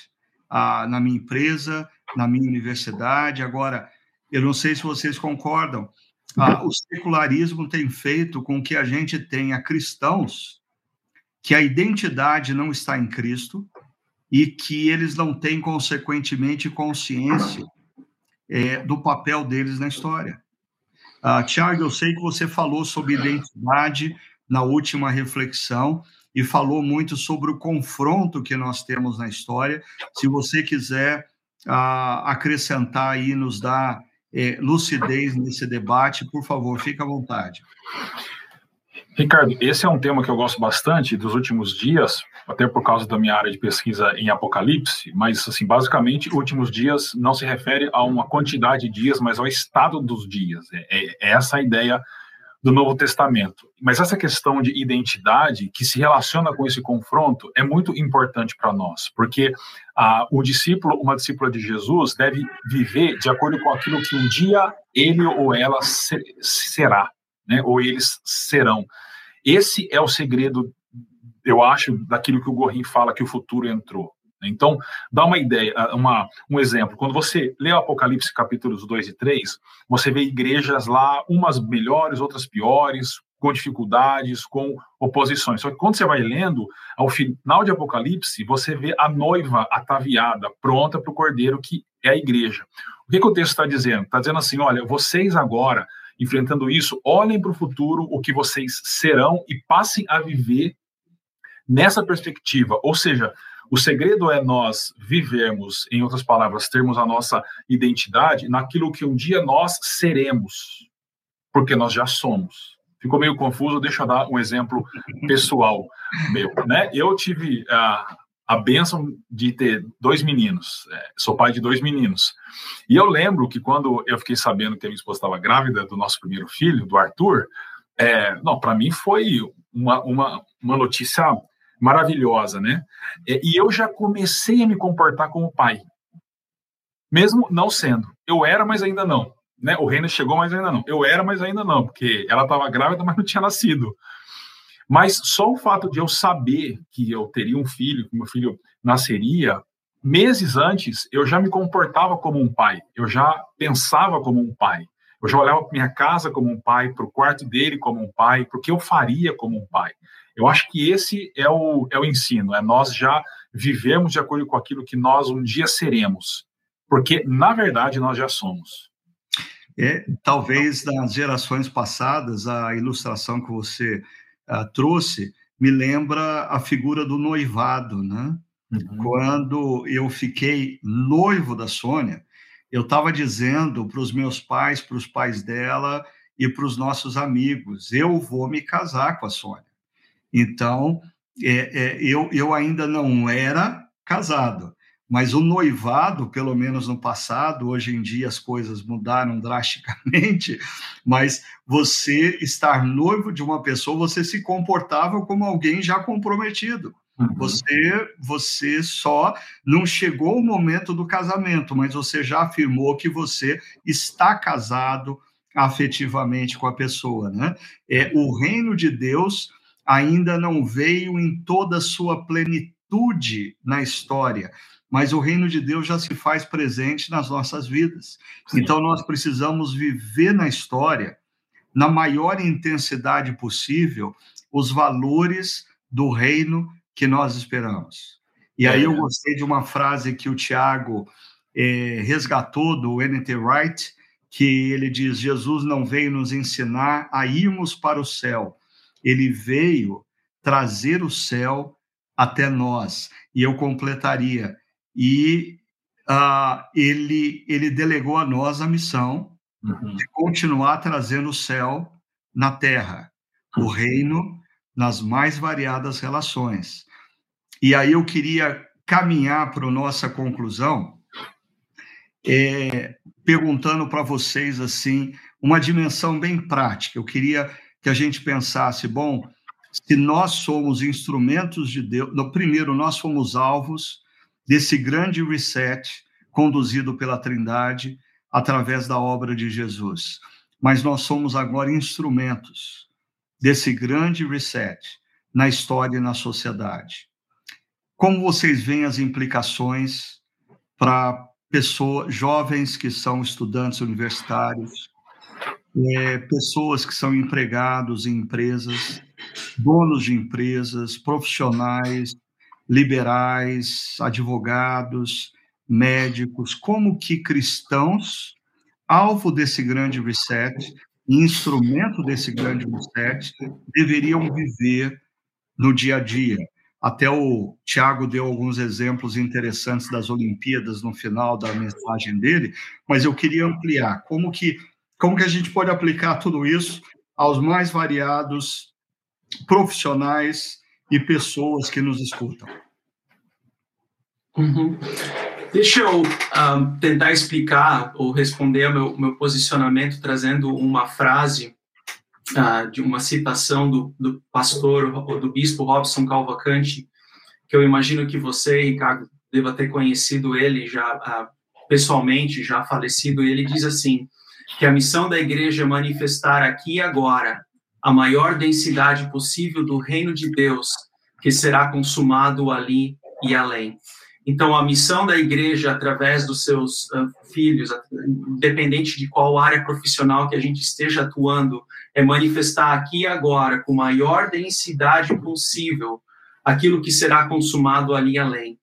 ah, na minha empresa, na minha universidade. Agora, eu não sei se vocês concordam, ah, o secularismo tem feito com que a gente tenha cristãos que a identidade não está em Cristo e que eles não têm, consequentemente, consciência é, do papel deles na história. Uh, Tiago, eu sei que você falou sobre identidade na última reflexão e falou muito sobre o confronto que nós temos na história. Se você quiser uh, acrescentar e nos dar é, lucidez nesse debate, por favor, fique à vontade. Ricardo, esse é um tema que eu gosto bastante dos últimos dias, até por causa da minha área de pesquisa em Apocalipse, mas, assim, basicamente, últimos dias não se refere a uma quantidade de dias, mas ao estado dos dias. É, é, é essa a ideia do Novo Testamento. Mas essa questão de identidade que se relaciona com esse confronto é muito importante para nós, porque ah, o discípulo, uma discípula de Jesus, deve viver de acordo com aquilo que um dia ele ou ela será, né, ou eles serão. Esse é o segredo, eu acho, daquilo que o Gorin fala que o futuro entrou. Então, dá uma ideia, uma, um exemplo. Quando você lê o Apocalipse capítulos 2 e 3, você vê igrejas lá, umas melhores, outras piores, com dificuldades, com oposições. Só que quando você vai lendo, ao final de Apocalipse, você vê a noiva ataviada, pronta para o cordeiro, que é a igreja. O que, que o texto está dizendo? Está dizendo assim: olha, vocês agora enfrentando isso, olhem para o futuro, o que vocês serão e passem a viver nessa perspectiva. Ou seja, o segredo é nós vivermos, em outras palavras, termos a nossa identidade naquilo que um dia nós seremos, porque nós já somos. Ficou meio confuso, deixa eu dar um exemplo pessoal meu. Né? Eu tive a, a bênção de ter dois meninos. É, sou pai de dois meninos. E eu lembro que quando eu fiquei sabendo que a minha esposa estava grávida do nosso primeiro filho, do Arthur, é, não, para mim foi uma, uma, uma notícia maravilhosa, né? E eu já comecei a me comportar como pai, mesmo não sendo. Eu era, mas ainda não. Né? O reino chegou, mas ainda não. Eu era, mas ainda não, porque ela estava grávida, mas não tinha nascido. Mas só o fato de eu saber que eu teria um filho, que meu filho nasceria, meses antes, eu já me comportava como um pai, eu já pensava como um pai, eu já olhava para minha casa como um pai, para o quarto dele como um pai, porque eu faria como um pai. Eu acho que esse é o, é o ensino, é nós já vivemos de acordo com aquilo que nós um dia seremos, porque na verdade nós já somos. É, talvez nas gerações passadas, a ilustração que você uh, trouxe me lembra a figura do noivado, né? Uhum. Quando eu fiquei noivo da Sônia, eu estava dizendo para os meus pais, para os pais dela e para os nossos amigos: eu vou me casar com a Sônia. Então, é, é, eu, eu ainda não era casado, mas o noivado, pelo menos no passado, hoje em dia as coisas mudaram drasticamente, mas você estar noivo de uma pessoa, você se comportava como alguém já comprometido. Uhum. Você, você só não chegou o momento do casamento, mas você já afirmou que você está casado afetivamente com a pessoa, né? É o reino de Deus ainda não veio em toda a sua plenitude na história, mas o reino de Deus já se faz presente nas nossas vidas. Sim. Então nós precisamos viver na história na maior intensidade possível os valores do reino que nós esperamos. E aí eu é. gostei de uma frase que o Tiago é, resgatou do N.T. Wright, que ele diz: Jesus não veio nos ensinar a irmos para o céu, ele veio trazer o céu até nós. E eu completaria: e uh, ele, ele delegou a nós a missão uhum. de continuar trazendo o céu na terra, o uhum. reino nas mais variadas relações. E aí eu queria caminhar para a nossa conclusão, é, perguntando para vocês assim uma dimensão bem prática. Eu queria que a gente pensasse, bom, se nós somos instrumentos de Deus, no primeiro nós fomos alvos desse grande reset conduzido pela Trindade através da obra de Jesus. Mas nós somos agora instrumentos desse grande reset na história e na sociedade. Como vocês veem as implicações para pessoas, jovens que são estudantes universitários, é, pessoas que são empregados em empresas, donos de empresas, profissionais, liberais, advogados, médicos, como que cristãos, alvo desse grande reset, instrumento desse grande reset, deveriam viver no dia a dia. Até o Tiago deu alguns exemplos interessantes das Olimpíadas no final da mensagem dele, mas eu queria ampliar como que como que a gente pode aplicar tudo isso aos mais variados profissionais e pessoas que nos escutam. Uhum. Deixa eu um, tentar explicar ou responder ao meu, meu posicionamento trazendo uma frase uh, de uma citação do, do pastor ou do bispo Robson Calvacante, que eu imagino que você, Ricardo, deva ter conhecido ele já uh, pessoalmente, já falecido. Ele diz assim: que a missão da igreja é manifestar aqui e agora a maior densidade possível do reino de Deus, que será consumado ali e além. Então, a missão da igreja, através dos seus uh, filhos, independente de qual área profissional que a gente esteja atuando, é manifestar aqui e agora, com maior densidade possível, aquilo que será consumado ali além.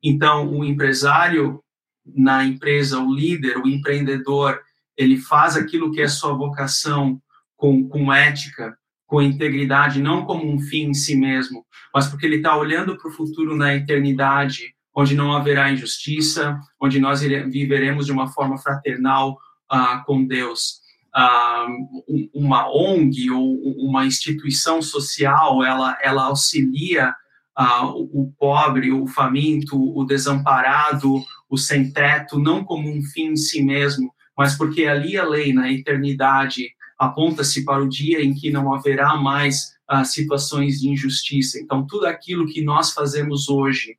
Então, o empresário na empresa, o líder, o empreendedor, ele faz aquilo que é sua vocação com, com ética, com integridade, não como um fim em si mesmo, mas porque ele está olhando para o futuro na eternidade, onde não haverá injustiça, onde nós viveremos de uma forma fraternal uh, com Deus. Uh, uma ONG ou uma instituição social, ela, ela auxilia uh, o pobre, o faminto, o desamparado, o sem teto, não como um fim em si mesmo, mas porque ali a lei, na eternidade, aponta-se para o dia em que não haverá mais uh, situações de injustiça. Então, tudo aquilo que nós fazemos hoje,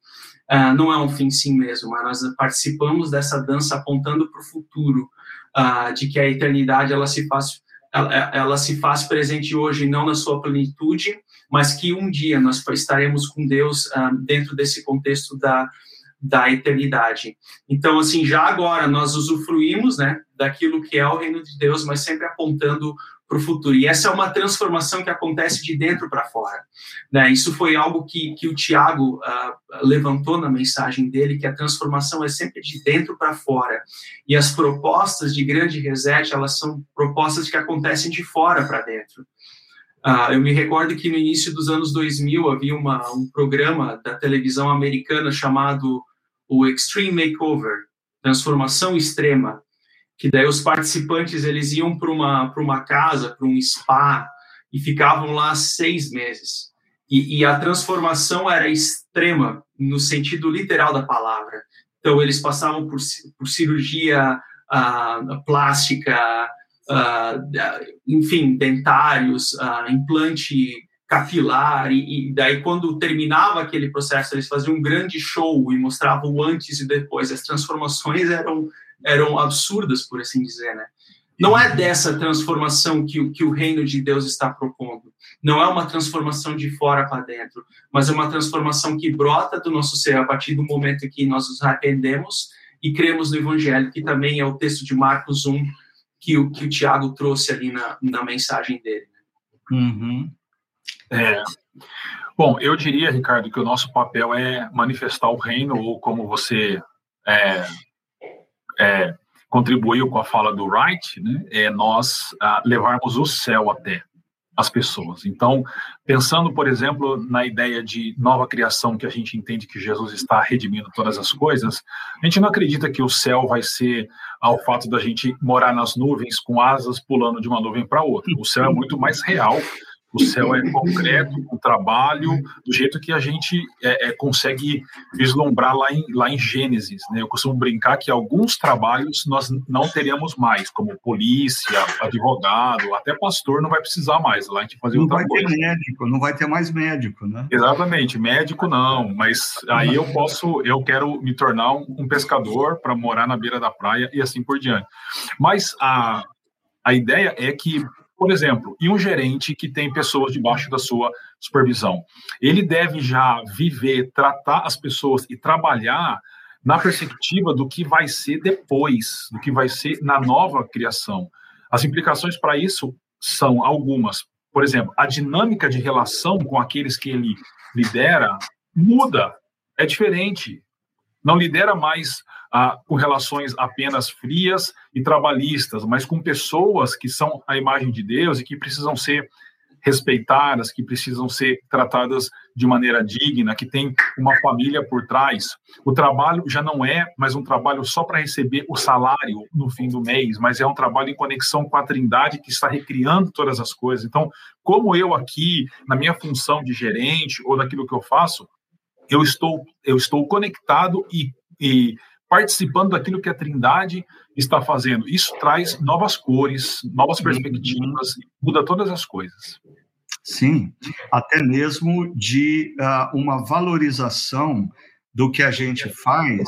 uh, não é um fim em si mesmo, mas nós participamos dessa dança apontando para o futuro, uh, de que a eternidade ela se faz ela, ela, se faz presente hoje não na sua plenitude, mas que um dia nós estaremos com Deus dentro desse contexto da, da eternidade. Então, assim, já agora nós usufruímos, né, daquilo que é o reino de Deus, mas sempre apontando para o futuro. E essa é uma transformação que acontece de dentro para fora. Né? Isso foi algo que, que o Tiago uh, levantou na mensagem dele, que a transformação é sempre de dentro para fora. E as propostas de grande reset, elas são propostas que acontecem de fora para dentro. Uh, eu me recordo que no início dos anos 2000 havia uma, um programa da televisão americana chamado o Extreme Makeover, Transformação Extrema, que daí os participantes eles iam para uma para uma casa, para um spa e ficavam lá seis meses. E, e, a transformação era extrema no sentido literal da palavra. Então eles passavam por, por cirurgia uh, plástica, uh, enfim, dentários, uh, implante capilar e, e, daí quando terminava aquele processo eles faziam um grande show e mostravam o antes e depois as transformações eram eram absurdas, por assim dizer, né? Não é dessa transformação que, que o reino de Deus está propondo. Não é uma transformação de fora para dentro, mas é uma transformação que brota do nosso ser a partir do momento que nós nos arrependemos e cremos no Evangelho, que também é o texto de Marcos 1 que o, que o Tiago trouxe ali na, na mensagem dele. Uhum. É. Bom, eu diria, Ricardo, que o nosso papel é manifestar o reino, ou como você é, é, contribuiu com a fala do Wright, né, é nós levarmos o céu até as pessoas. Então, pensando, por exemplo, na ideia de nova criação, que a gente entende que Jesus está redimindo todas as coisas, a gente não acredita que o céu vai ser ao fato da gente morar nas nuvens com asas pulando de uma nuvem para outra. O céu é muito mais real o céu é concreto, com trabalho, do jeito que a gente é, é, consegue vislumbrar lá em, lá em Gênesis. Né? Eu costumo brincar que alguns trabalhos nós não teremos mais, como polícia, advogado, até pastor não vai precisar mais. Lá a gente fazer não outra vai coisa. ter médico, não vai ter mais médico, né? Exatamente, médico não, mas aí eu posso, eu quero me tornar um, um pescador para morar na beira da praia e assim por diante. Mas a, a ideia é que por exemplo, e um gerente que tem pessoas debaixo da sua supervisão, ele deve já viver, tratar as pessoas e trabalhar na perspectiva do que vai ser depois, do que vai ser na nova criação. As implicações para isso são algumas. Por exemplo, a dinâmica de relação com aqueles que ele lidera muda, é diferente não lidera mais com relações apenas frias e trabalhistas, mas com pessoas que são a imagem de Deus e que precisam ser respeitadas, que precisam ser tratadas de maneira digna, que tem uma família por trás. O trabalho já não é mais um trabalho só para receber o salário no fim do mês, mas é um trabalho em conexão com a Trindade que está recriando todas as coisas. Então, como eu aqui, na minha função de gerente ou daquilo que eu faço, eu estou, eu estou conectado e, e participando daquilo que a Trindade está fazendo. Isso traz novas cores, novas perspectivas, muda todas as coisas. Sim, até mesmo de uh, uma valorização do que a gente faz,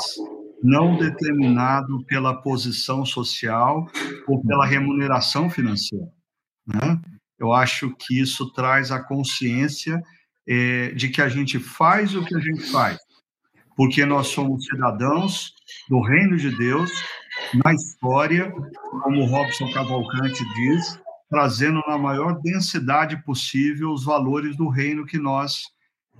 não determinado pela posição social ou pela remuneração financeira. Né? Eu acho que isso traz a consciência é, de que a gente faz o que a gente faz, porque nós somos cidadãos do reino de Deus na história, como Robson Cavalcante diz, trazendo na maior densidade possível os valores do reino que nós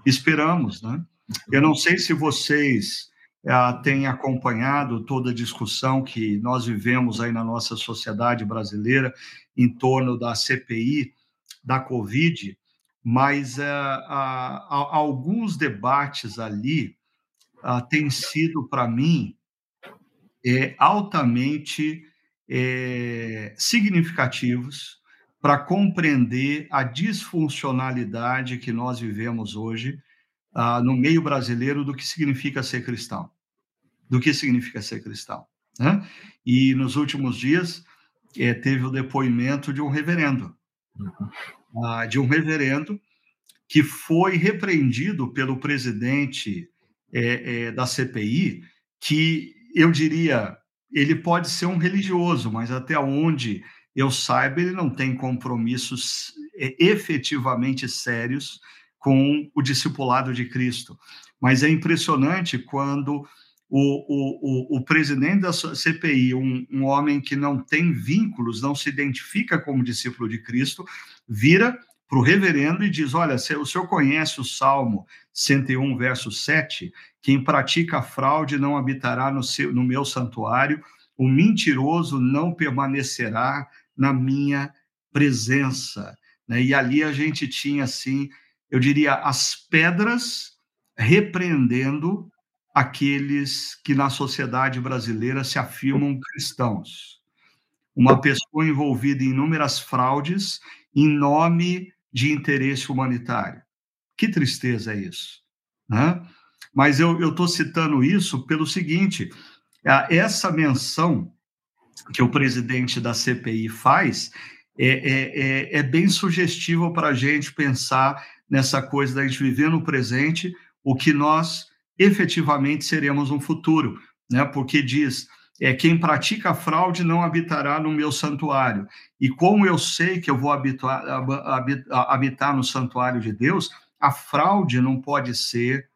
esperamos, né? Eu não sei se vocês ah, têm acompanhado toda a discussão que nós vivemos aí na nossa sociedade brasileira em torno da CPI da Covid, mas uh, uh, alguns debates ali uh, têm sido, para mim, é, altamente é, significativos para compreender a disfuncionalidade que nós vivemos hoje no meio brasileiro do que significa ser cristão. Do que significa ser cristão. Né? E nos últimos dias é, teve o depoimento de um reverendo. Uhum ah, de um reverendo que foi repreendido pelo presidente é, é, da CPI, que eu diria, ele pode ser um religioso, mas até onde eu saiba, ele não tem compromissos é, efetivamente sérios com o discipulado de Cristo. Mas é impressionante quando o, o, o, presidente da CPI, um, um homem que não tem vínculos, não se identifica como discípulo de Cristo, vira para o reverendo e diz: Olha, o senhor conhece o Salmo 101, verso 7? Quem pratica fraude não habitará no, seu, no meu santuário, o mentiroso não permanecerá na minha presença. Né? E ali a gente tinha, assim, eu diria, as pedras repreendendo aqueles que na sociedade brasileira se afirmam cristãos. Uma pessoa envolvida em inúmeras fraudes em nome de interesse humanitário. Que tristeza é isso, né? Mas eu estou citando isso pelo seguinte: essa menção que o presidente da CPI faz é, é, é, é bem sugestiva para a gente pensar nessa coisa da gente viver no presente o que nós efetivamente seremos no futuro, né? Porque diz é quem pratica fraude não habitará no meu santuário. E como eu sei que eu vou habitar, habitar no santuário de Deus, a fraude não pode ser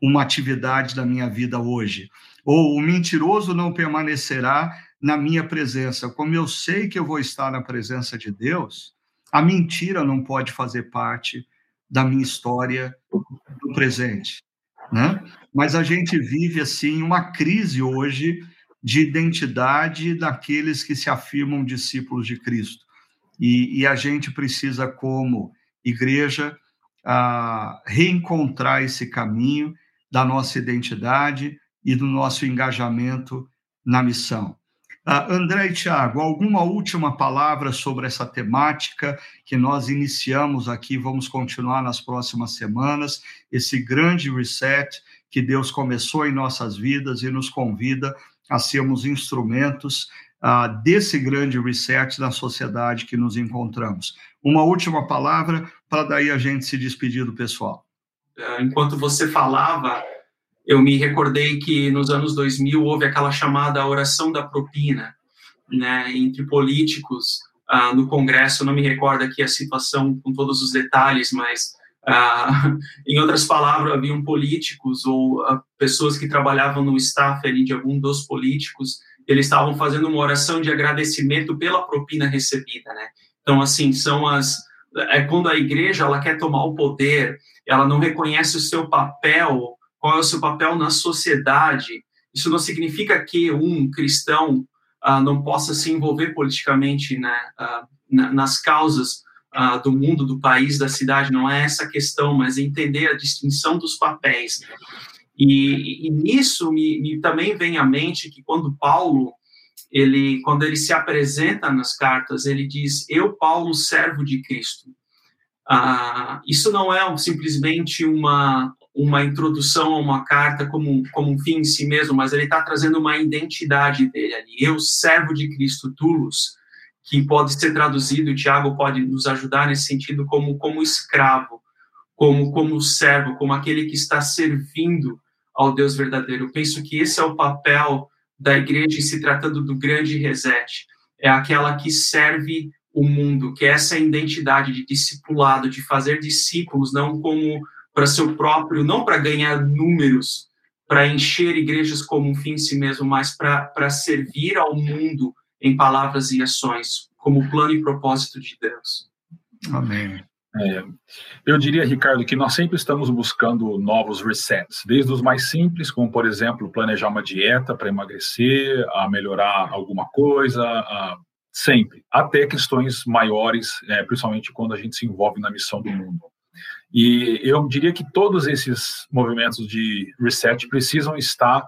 uma atividade da minha vida hoje. Ou o mentiroso não permanecerá na minha presença. Como eu sei que eu vou estar na presença de Deus, a mentira não pode fazer parte da minha história do presente, né? Mas a gente vive assim uma crise hoje de identidade daqueles que se afirmam discípulos de Cristo. E, e a gente precisa, como igreja, a reencontrar esse caminho da nossa identidade e do nosso engajamento na missão. Uh, André e Tiago, alguma última palavra sobre essa temática que nós iniciamos aqui, vamos continuar nas próximas semanas, esse grande reset que Deus começou em nossas vidas e nos convida a sermos instrumentos uh, desse grande reset na sociedade que nos encontramos. Uma última palavra para daí a gente se despedir do pessoal. É, enquanto você falava, eu me recordei que nos anos 2000 houve aquela chamada oração da propina, né, entre políticos uh, no Congresso. Eu não me recordo aqui a situação com todos os detalhes, mas uh, em outras palavras, haviam políticos ou uh, pessoas que trabalhavam no staff ali de algum dos políticos. Eles estavam fazendo uma oração de agradecimento pela propina recebida, né? Então, assim, são as é quando a igreja ela quer tomar o poder, ela não reconhece o seu papel qual é o seu papel na sociedade. Isso não significa que um cristão uh, não possa se envolver politicamente né, na, nas causas uh, do mundo, do país, da cidade. Não é essa a questão, mas entender a distinção dos papéis. E, e nisso me, me, também vem à mente que quando Paulo ele quando ele se apresenta nas cartas ele diz eu Paulo servo de Cristo ah, isso não é simplesmente uma uma introdução a uma carta como, como um fim em si mesmo, mas ele está trazendo uma identidade dele ali. Eu, servo de Cristo, Tulos, que pode ser traduzido, o Tiago pode nos ajudar nesse sentido, como, como escravo, como, como servo, como aquele que está servindo ao Deus verdadeiro. Eu penso que esse é o papel da igreja se tratando do grande reset. É aquela que serve o mundo, que é essa identidade de discipulado, de fazer discípulos, não como para seu próprio, não para ganhar números, para encher igrejas como um fim em si mesmo, mas para servir ao mundo em palavras e ações, como plano e propósito de Deus. Amém. É, eu diria, Ricardo, que nós sempre estamos buscando novos resets, desde os mais simples, como, por exemplo, planejar uma dieta para emagrecer, a melhorar alguma coisa, a, sempre, até questões maiores, é, principalmente quando a gente se envolve na missão do mundo. E eu diria que todos esses movimentos de reset precisam estar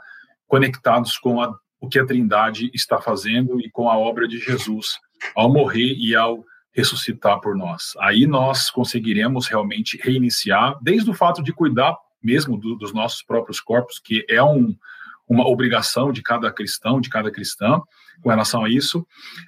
conectados com a, o que a Trindade está fazendo e com a obra de Jesus ao morrer e ao ressuscitar por nós. Aí nós conseguiremos realmente reiniciar, desde o fato de cuidar mesmo do, dos nossos próprios corpos, que é um, uma obrigação de cada cristão, de cada cristã, com relação a isso,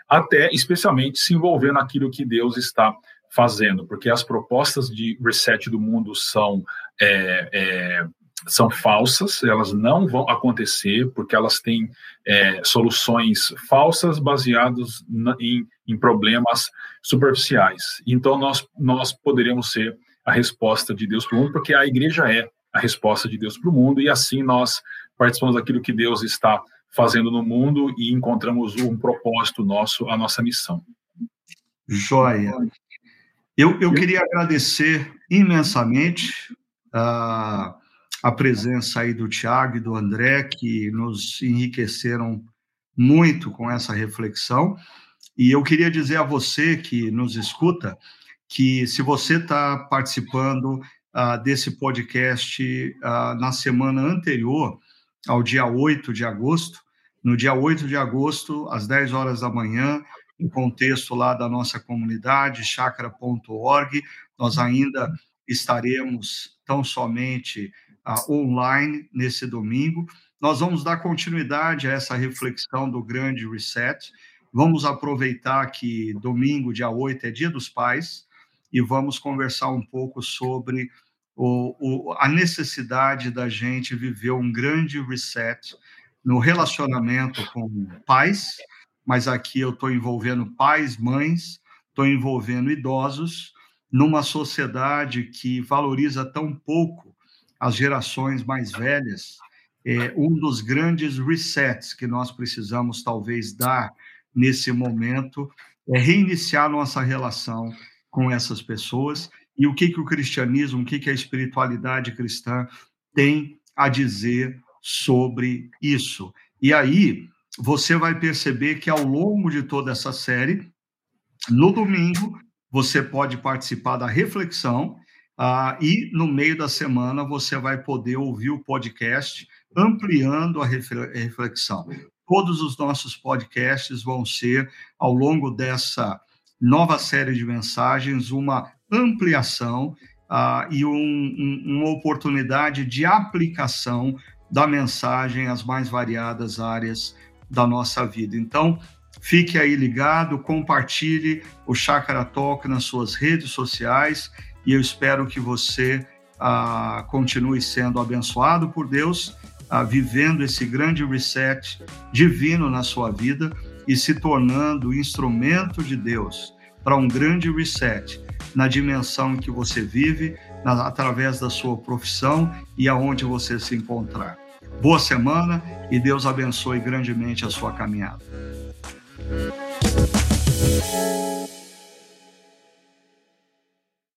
até especialmente se envolver naquilo que Deus está fazendo, porque as propostas de reset do mundo são é, é, são falsas, elas não vão acontecer porque elas têm é, soluções falsas baseadas na, em, em, problemas superficiais. Então, nós, nós poderíamos ser a resposta de Deus para o mundo, porque a igreja é a resposta de Deus para o mundo, e assim nós participamos daquilo que Deus está fazendo no mundo e encontramos um propósito nosso, a nossa missão. Joia. Eu, eu queria agradecer imensamente a, a presença aí do Tiago e do André, que nos enriqueceram muito com essa reflexão. E eu queria dizer a você que nos escuta que se você está participando uh, desse podcast uh, na semana anterior ao dia 8 de agosto, no dia 8 de agosto, às 10 horas da manhã, em contexto lá da nossa comunidade, chakra.org, nós ainda estaremos tão somente online nesse domingo. Nós vamos dar continuidade a essa reflexão do grande reset. Vamos aproveitar que domingo, dia 8, é dia dos pais, e vamos conversar um pouco sobre o, o, a necessidade da gente viver um grande reset no relacionamento com pais, mas aqui eu estou envolvendo pais, mães, estou envolvendo idosos, numa sociedade que valoriza tão pouco as gerações mais velhas. É um dos grandes resets que nós precisamos talvez dar nesse momento é reiniciar nossa relação com essas pessoas e o que, que o cristianismo, o que, que a espiritualidade cristã tem a dizer sobre isso. E aí você vai perceber que ao longo de toda essa série, no domingo, você pode participar da reflexão uh, e no meio da semana você vai poder ouvir o podcast ampliando a reflexão. Todos os nossos podcasts vão ser, ao longo dessa nova série de mensagens, uma ampliação uh, e um, um, uma oportunidade de aplicação da mensagem às mais variadas áreas da nossa vida. Então, fique aí ligado, compartilhe o Chakra Talk nas suas redes sociais e eu espero que você uh, continue sendo abençoado por Deus, uh, vivendo esse grande reset divino na sua vida e se tornando instrumento de Deus para um grande reset na dimensão em que você vive, na, através da sua profissão e aonde você se encontrar. Boa semana e Deus abençoe grandemente a sua caminhada.